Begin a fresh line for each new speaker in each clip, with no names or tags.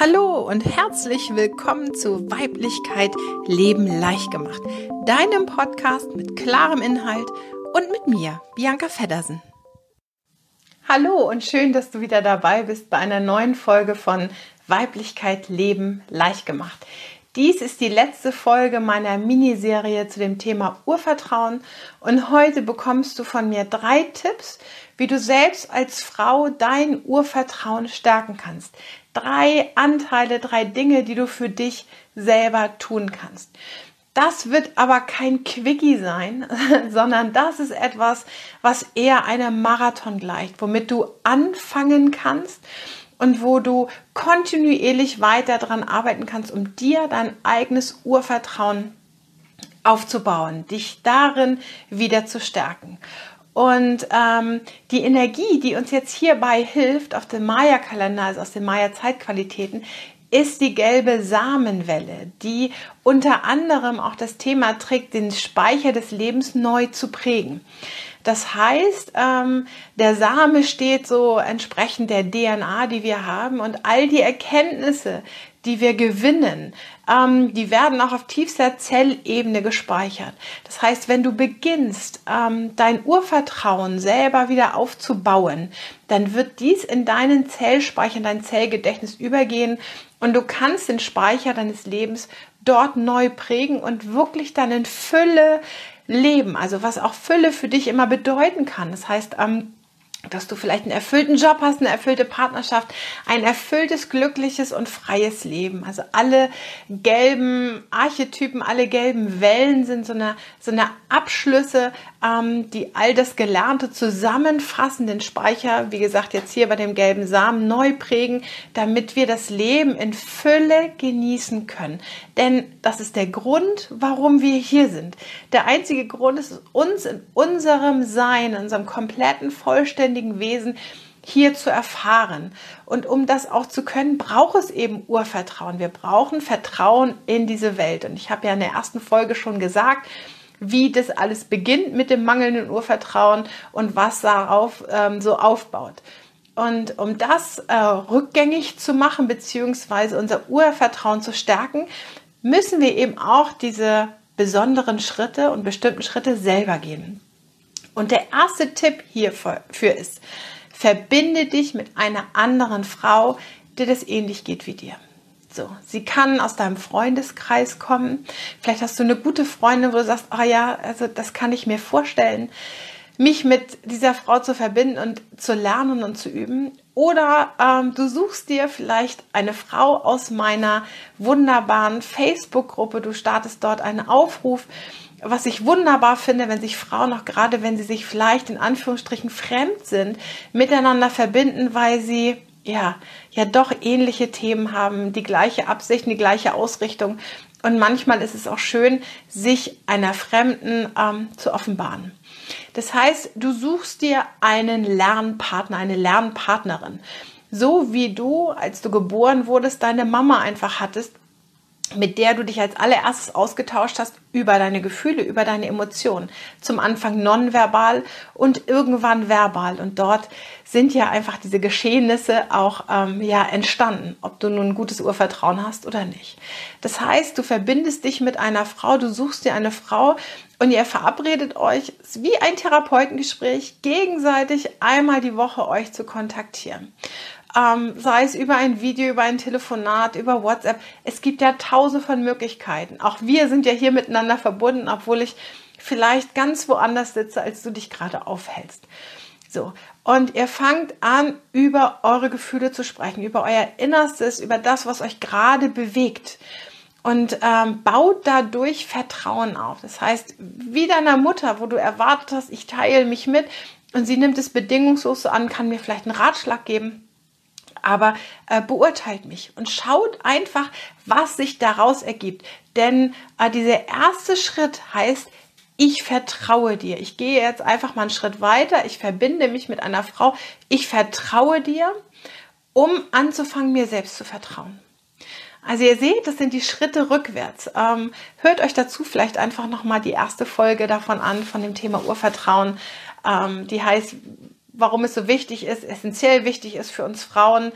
Hallo und herzlich willkommen zu Weiblichkeit Leben leicht gemacht, deinem Podcast mit klarem Inhalt und mit mir, Bianca Feddersen. Hallo und schön, dass du wieder dabei bist bei einer neuen Folge von Weiblichkeit Leben leicht gemacht. Dies ist die letzte Folge meiner Miniserie zu dem Thema Urvertrauen und heute bekommst du von mir drei Tipps, wie du selbst als Frau dein Urvertrauen stärken kannst drei Anteile, drei Dinge, die du für dich selber tun kannst. Das wird aber kein Quickie sein, sondern das ist etwas, was eher einem Marathon gleicht, womit du anfangen kannst und wo du kontinuierlich weiter daran arbeiten kannst, um dir dein eigenes Urvertrauen aufzubauen, dich darin wieder zu stärken. Und ähm, die Energie, die uns jetzt hierbei hilft, auf dem Maya-Kalender, also aus den Maya-Zeitqualitäten, ist die gelbe Samenwelle, die unter anderem auch das Thema trägt, den Speicher des Lebens neu zu prägen. Das heißt, ähm, der Same steht so entsprechend der DNA, die wir haben und all die Erkenntnisse, die wir gewinnen, ähm, die werden auch auf tiefster Zellebene gespeichert. Das heißt, wenn du beginnst, ähm, dein Urvertrauen selber wieder aufzubauen, dann wird dies in deinen Zellspeicher, in dein Zellgedächtnis übergehen und du kannst den Speicher deines Lebens dort neu prägen und wirklich dann in Fülle leben. Also was auch Fülle für dich immer bedeuten kann. Das heißt, ähm, dass du vielleicht einen erfüllten Job hast, eine erfüllte Partnerschaft, ein erfülltes, glückliches und freies Leben. Also alle gelben Archetypen, alle gelben Wellen sind so eine, so eine Abschlüsse, ähm, die all das Gelernte zusammenfassen, den Speicher, wie gesagt, jetzt hier bei dem gelben Samen neu prägen, damit wir das Leben in Fülle genießen können. Denn das ist der Grund, warum wir hier sind. Der einzige Grund ist, uns in unserem Sein, in unserem kompletten, vollständigen Wesen hier zu erfahren. Und um das auch zu können, braucht es eben Urvertrauen. Wir brauchen Vertrauen in diese Welt. Und ich habe ja in der ersten Folge schon gesagt, wie das alles beginnt mit dem mangelnden Urvertrauen und was darauf ähm, so aufbaut. Und um das äh, rückgängig zu machen, beziehungsweise unser Urvertrauen zu stärken, müssen wir eben auch diese besonderen Schritte und bestimmten Schritte selber gehen. Und der erste Tipp hierfür ist, verbinde dich mit einer anderen Frau, der das ähnlich geht wie dir. So, sie kann aus deinem Freundeskreis kommen. Vielleicht hast du eine gute Freundin, wo du sagst, ah oh ja, also das kann ich mir vorstellen, mich mit dieser Frau zu verbinden und zu lernen und zu üben. Oder ähm, du suchst dir vielleicht eine Frau aus meiner wunderbaren Facebook-Gruppe. Du startest dort einen Aufruf was ich wunderbar finde, wenn sich Frauen auch gerade, wenn sie sich vielleicht in Anführungsstrichen fremd sind, miteinander verbinden, weil sie ja, ja doch ähnliche Themen haben, die gleiche Absicht, die gleiche Ausrichtung. Und manchmal ist es auch schön, sich einer Fremden ähm, zu offenbaren. Das heißt, du suchst dir einen Lernpartner, eine Lernpartnerin. So wie du, als du geboren wurdest, deine Mama einfach hattest, mit der du dich als allererstes ausgetauscht hast über deine Gefühle, über deine Emotionen. Zum Anfang nonverbal und irgendwann verbal. Und dort sind ja einfach diese Geschehnisse auch ähm, ja entstanden, ob du nun ein gutes Urvertrauen hast oder nicht. Das heißt, du verbindest dich mit einer Frau, du suchst dir eine Frau und ihr verabredet euch wie ein Therapeutengespräch gegenseitig einmal die Woche euch zu kontaktieren ähm, sei es über ein Video, über ein Telefonat, über WhatsApp. Es gibt ja tausende von Möglichkeiten. Auch wir sind ja hier miteinander verbunden, obwohl ich vielleicht ganz woanders sitze, als du dich gerade aufhältst. So, und ihr fangt an, über eure Gefühle zu sprechen, über euer Innerstes, über das, was euch gerade bewegt. Und ähm, baut dadurch Vertrauen auf. Das heißt, wie deiner Mutter, wo du erwartet hast, ich teile mich mit und sie nimmt es bedingungslos an, kann mir vielleicht einen Ratschlag geben aber äh, beurteilt mich und schaut einfach, was sich daraus ergibt. Denn äh, dieser erste Schritt heißt, ich vertraue dir. Ich gehe jetzt einfach mal einen Schritt weiter. Ich verbinde mich mit einer Frau. Ich vertraue dir, um anzufangen, mir selbst zu vertrauen. Also ihr seht, das sind die Schritte rückwärts. Ähm, hört euch dazu vielleicht einfach nochmal die erste Folge davon an, von dem Thema Urvertrauen. Ähm, die heißt, warum es so wichtig ist, essentiell wichtig ist für uns Frauen,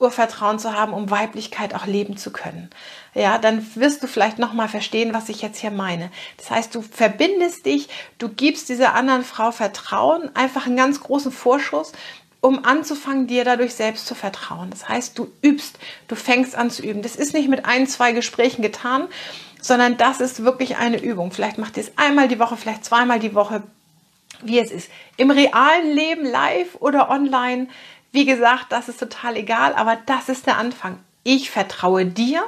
Urvertrauen zu haben, um Weiblichkeit auch leben zu können. Ja, dann wirst du vielleicht noch mal verstehen, was ich jetzt hier meine. Das heißt, du verbindest dich, du gibst dieser anderen Frau Vertrauen, einfach einen ganz großen Vorschuss, um anzufangen, dir dadurch selbst zu vertrauen. Das heißt, du übst, du fängst an zu üben. Das ist nicht mit ein, zwei Gesprächen getan, sondern das ist wirklich eine Übung. Vielleicht macht ihr es einmal die Woche, vielleicht zweimal die Woche, wie es ist. Im realen Leben, live oder online, wie gesagt, das ist total egal, aber das ist der Anfang. Ich vertraue dir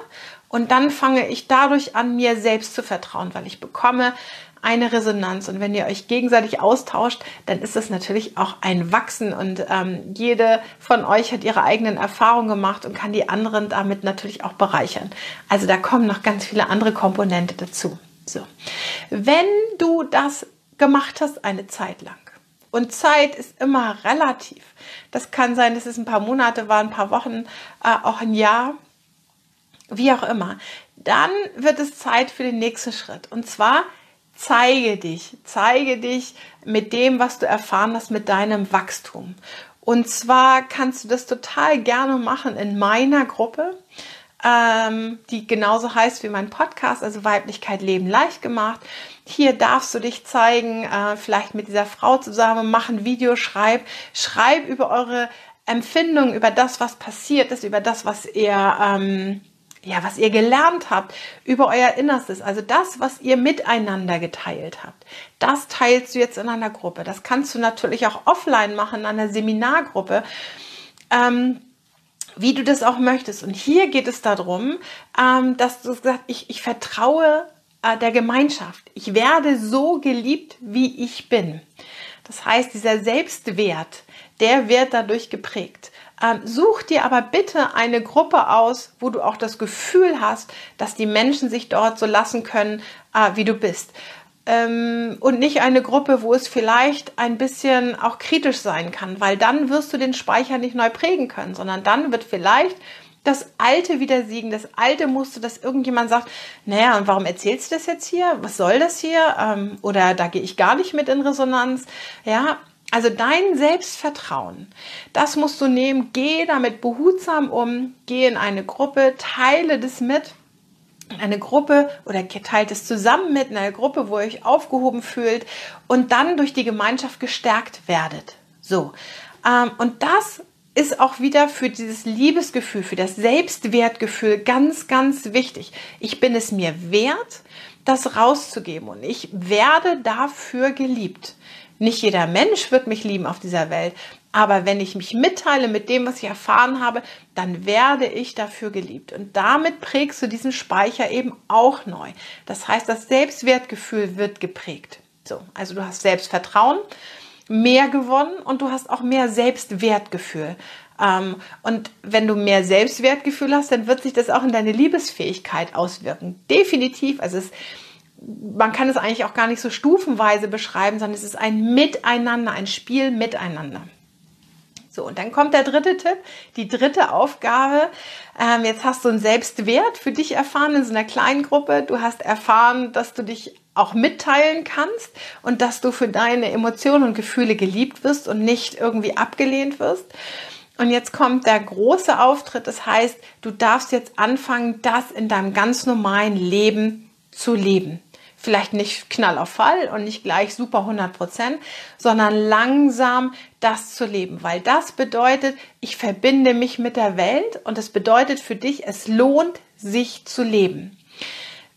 und dann fange ich dadurch an, mir selbst zu vertrauen, weil ich bekomme eine Resonanz. Und wenn ihr euch gegenseitig austauscht, dann ist das natürlich auch ein Wachsen. Und ähm, jede von euch hat ihre eigenen Erfahrungen gemacht und kann die anderen damit natürlich auch bereichern. Also da kommen noch ganz viele andere Komponente dazu. So. Wenn du das gemacht hast eine Zeit lang, und Zeit ist immer relativ. Das kann sein, dass es ein paar Monate war, ein paar Wochen, äh, auch ein Jahr, wie auch immer. Dann wird es Zeit für den nächsten Schritt. Und zwar zeige dich, zeige dich mit dem, was du erfahren hast, mit deinem Wachstum. Und zwar kannst du das total gerne machen in meiner Gruppe, ähm, die genauso heißt wie mein Podcast, also Weiblichkeit Leben leicht gemacht. Hier darfst du dich zeigen, äh, vielleicht mit dieser Frau zusammen, mach ein Video, schreib, schreib über eure Empfindungen, über das, was passiert ist, über das, was ihr ähm, ja, was ihr gelernt habt über euer Innerstes, also das, was ihr miteinander geteilt habt, das teilst du jetzt in einer Gruppe. Das kannst du natürlich auch offline machen, in einer Seminargruppe, ähm, wie du das auch möchtest. Und hier geht es darum, ähm, dass du sagst, ich, ich vertraue äh, der Gemeinschaft. Ich werde so geliebt, wie ich bin. Das heißt, dieser Selbstwert, der wird dadurch geprägt. Ähm, such dir aber bitte eine Gruppe aus, wo du auch das Gefühl hast, dass die Menschen sich dort so lassen können, äh, wie du bist. Ähm, und nicht eine Gruppe, wo es vielleicht ein bisschen auch kritisch sein kann, weil dann wirst du den Speicher nicht neu prägen können, sondern dann wird vielleicht das Alte wieder siegen, das alte Muster, dass irgendjemand sagt, naja, und warum erzählst du das jetzt hier? Was soll das hier? Ähm, oder da gehe ich gar nicht mit in Resonanz. Ja, also dein Selbstvertrauen, das musst du nehmen, geh damit behutsam um, geh in eine Gruppe, teile das mit, eine Gruppe oder teilt es zusammen mit in einer Gruppe, wo ihr euch aufgehoben fühlt und dann durch die Gemeinschaft gestärkt werdet. So. Ähm, und das ist auch wieder für dieses Liebesgefühl, für das Selbstwertgefühl ganz, ganz wichtig. Ich bin es mir wert, das rauszugeben und ich werde dafür geliebt. Nicht jeder Mensch wird mich lieben auf dieser Welt, aber wenn ich mich mitteile mit dem, was ich erfahren habe, dann werde ich dafür geliebt. Und damit prägst du diesen Speicher eben auch neu. Das heißt, das Selbstwertgefühl wird geprägt. So, also du hast Selbstvertrauen mehr gewonnen und du hast auch mehr Selbstwertgefühl. Ähm, und wenn du mehr Selbstwertgefühl hast, dann wird sich das auch in deine Liebesfähigkeit auswirken. Definitiv. Also es man kann es eigentlich auch gar nicht so stufenweise beschreiben, sondern es ist ein Miteinander, ein Spiel miteinander. So, und dann kommt der dritte Tipp, die dritte Aufgabe. Ähm, jetzt hast du einen Selbstwert für dich erfahren in so einer kleinen Gruppe. Du hast erfahren, dass du dich auch mitteilen kannst und dass du für deine Emotionen und Gefühle geliebt wirst und nicht irgendwie abgelehnt wirst. Und jetzt kommt der große Auftritt. Das heißt, du darfst jetzt anfangen, das in deinem ganz normalen Leben zu leben vielleicht nicht Knall auf Fall und nicht gleich super 100 Prozent, sondern langsam das zu leben, weil das bedeutet, ich verbinde mich mit der Welt und es bedeutet für dich, es lohnt sich zu leben.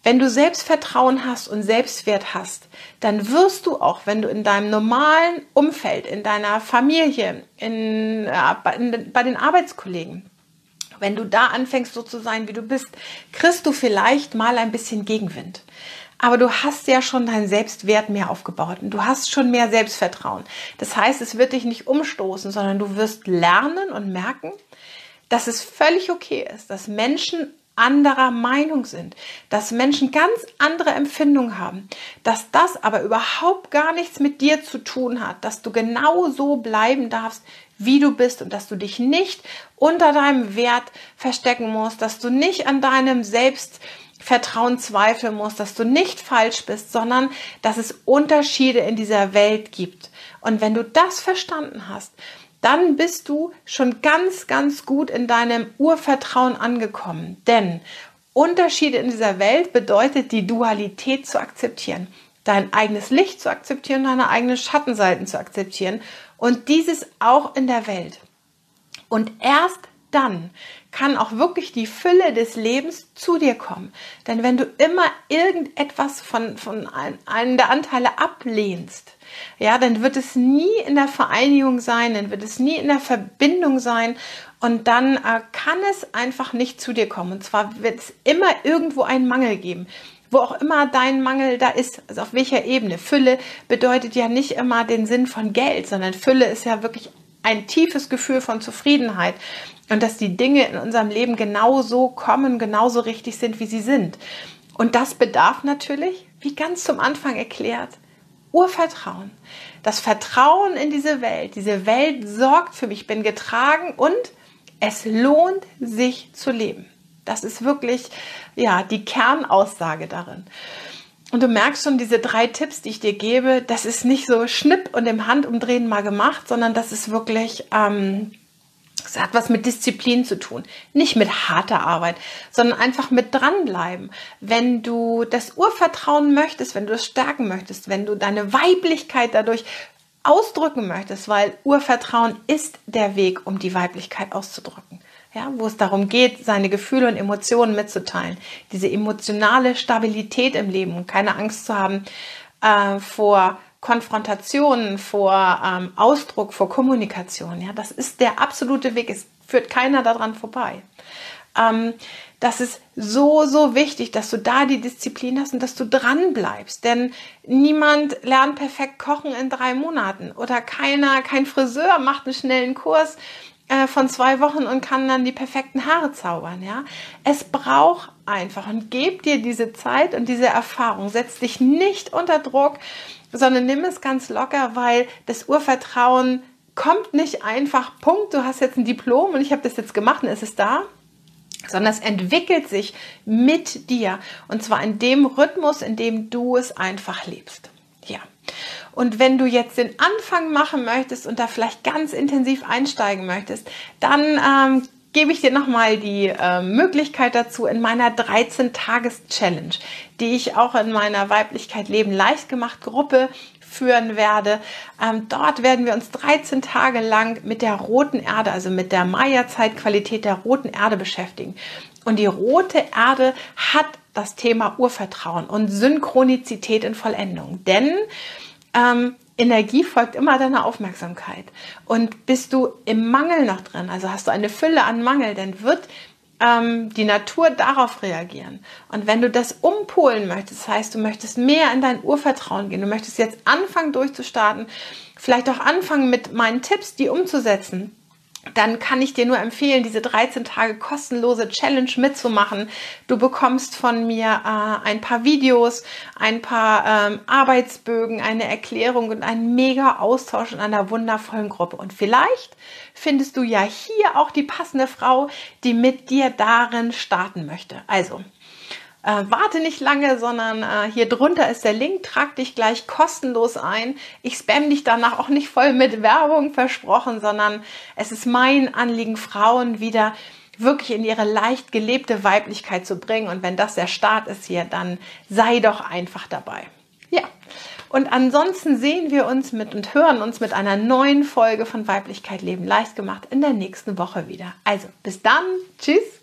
Wenn du Selbstvertrauen hast und Selbstwert hast, dann wirst du auch, wenn du in deinem normalen Umfeld, in deiner Familie, in, äh, in, bei den Arbeitskollegen, wenn du da anfängst so zu sein, wie du bist, kriegst du vielleicht mal ein bisschen Gegenwind aber du hast ja schon deinen Selbstwert mehr aufgebaut und du hast schon mehr Selbstvertrauen. Das heißt, es wird dich nicht umstoßen, sondern du wirst lernen und merken, dass es völlig okay ist, dass Menschen anderer Meinung sind, dass Menschen ganz andere Empfindungen haben, dass das aber überhaupt gar nichts mit dir zu tun hat, dass du genau so bleiben darfst, wie du bist und dass du dich nicht unter deinem Wert verstecken musst, dass du nicht an deinem Selbst Vertrauen zweifeln musst, dass du nicht falsch bist, sondern dass es Unterschiede in dieser Welt gibt. Und wenn du das verstanden hast, dann bist du schon ganz, ganz gut in deinem Urvertrauen angekommen. Denn Unterschiede in dieser Welt bedeutet, die Dualität zu akzeptieren, dein eigenes Licht zu akzeptieren, deine eigenen Schattenseiten zu akzeptieren und dieses auch in der Welt. Und erst dann kann auch wirklich die Fülle des Lebens zu dir kommen. Denn wenn du immer irgendetwas von, von einem der Anteile ablehnst, ja, dann wird es nie in der Vereinigung sein, dann wird es nie in der Verbindung sein und dann äh, kann es einfach nicht zu dir kommen. Und zwar wird es immer irgendwo einen Mangel geben wo auch immer dein Mangel da ist, also auf welcher Ebene. Fülle bedeutet ja nicht immer den Sinn von Geld, sondern Fülle ist ja wirklich ein tiefes Gefühl von Zufriedenheit und dass die Dinge in unserem Leben genauso kommen, genauso richtig sind, wie sie sind. Und das bedarf natürlich, wie ganz zum Anfang erklärt, Urvertrauen. Das Vertrauen in diese Welt. Diese Welt sorgt für mich, ich bin getragen und es lohnt sich zu leben. Das ist wirklich, ja, die Kernaussage darin. Und du merkst schon, diese drei Tipps, die ich dir gebe, das ist nicht so schnipp und im Handumdrehen mal gemacht, sondern das ist wirklich, ähm, es hat was mit Disziplin zu tun. Nicht mit harter Arbeit, sondern einfach mit dranbleiben. Wenn du das Urvertrauen möchtest, wenn du es stärken möchtest, wenn du deine Weiblichkeit dadurch ausdrücken möchtest, weil Urvertrauen ist der Weg, um die Weiblichkeit auszudrücken. Ja, wo es darum geht, seine Gefühle und Emotionen mitzuteilen. Diese emotionale Stabilität im Leben keine Angst zu haben äh, vor Konfrontation, vor ähm, Ausdruck, vor Kommunikation. Ja, das ist der absolute Weg. Es führt keiner daran vorbei. Ähm, das ist so, so wichtig, dass du da die Disziplin hast und dass du dran bleibst. Denn niemand lernt perfekt kochen in drei Monaten oder keiner, kein Friseur macht einen schnellen Kurs äh, von zwei Wochen und kann dann die perfekten Haare zaubern. Ja, es braucht einfach und gib dir diese Zeit und diese Erfahrung. Setz dich nicht unter Druck sondern nimm es ganz locker, weil das Urvertrauen kommt nicht einfach, Punkt, du hast jetzt ein Diplom und ich habe das jetzt gemacht und es ist da, sondern es entwickelt sich mit dir und zwar in dem Rhythmus, in dem du es einfach lebst. Und wenn du jetzt den Anfang machen möchtest und da vielleicht ganz intensiv einsteigen möchtest, dann ähm, gebe ich dir nochmal die äh, Möglichkeit dazu in meiner 13-Tages-Challenge, die ich auch in meiner Weiblichkeit Leben leicht gemacht Gruppe führen werde. Ähm, dort werden wir uns 13 Tage lang mit der roten Erde, also mit der Maya-Zeitqualität der roten Erde beschäftigen. Und die rote Erde hat das Thema Urvertrauen und Synchronizität in Vollendung. Denn ähm, Energie folgt immer deiner Aufmerksamkeit. Und bist du im Mangel noch drin, also hast du eine Fülle an Mangel, dann wird ähm, die Natur darauf reagieren. Und wenn du das umpolen möchtest, das heißt, du möchtest mehr in dein Urvertrauen gehen, du möchtest jetzt anfangen durchzustarten, vielleicht auch anfangen mit meinen Tipps, die umzusetzen, dann kann ich dir nur empfehlen, diese 13 Tage kostenlose Challenge mitzumachen. Du bekommst von mir äh, ein paar Videos, ein paar ähm, Arbeitsbögen, eine Erklärung und einen mega Austausch in einer wundervollen Gruppe. Und vielleicht findest du ja hier auch die passende Frau, die mit dir darin starten möchte. Also, äh, warte nicht lange, sondern äh, hier drunter ist der Link. Trag dich gleich kostenlos ein. Ich spam dich danach auch nicht voll mit Werbung versprochen, sondern es ist mein Anliegen, Frauen wieder wirklich in ihre leicht gelebte Weiblichkeit zu bringen. Und wenn das der Start ist hier, dann sei doch einfach dabei. Ja. Und ansonsten sehen wir uns mit und hören uns mit einer neuen Folge von Weiblichkeit Leben leicht gemacht in der nächsten Woche wieder. Also bis dann. Tschüss.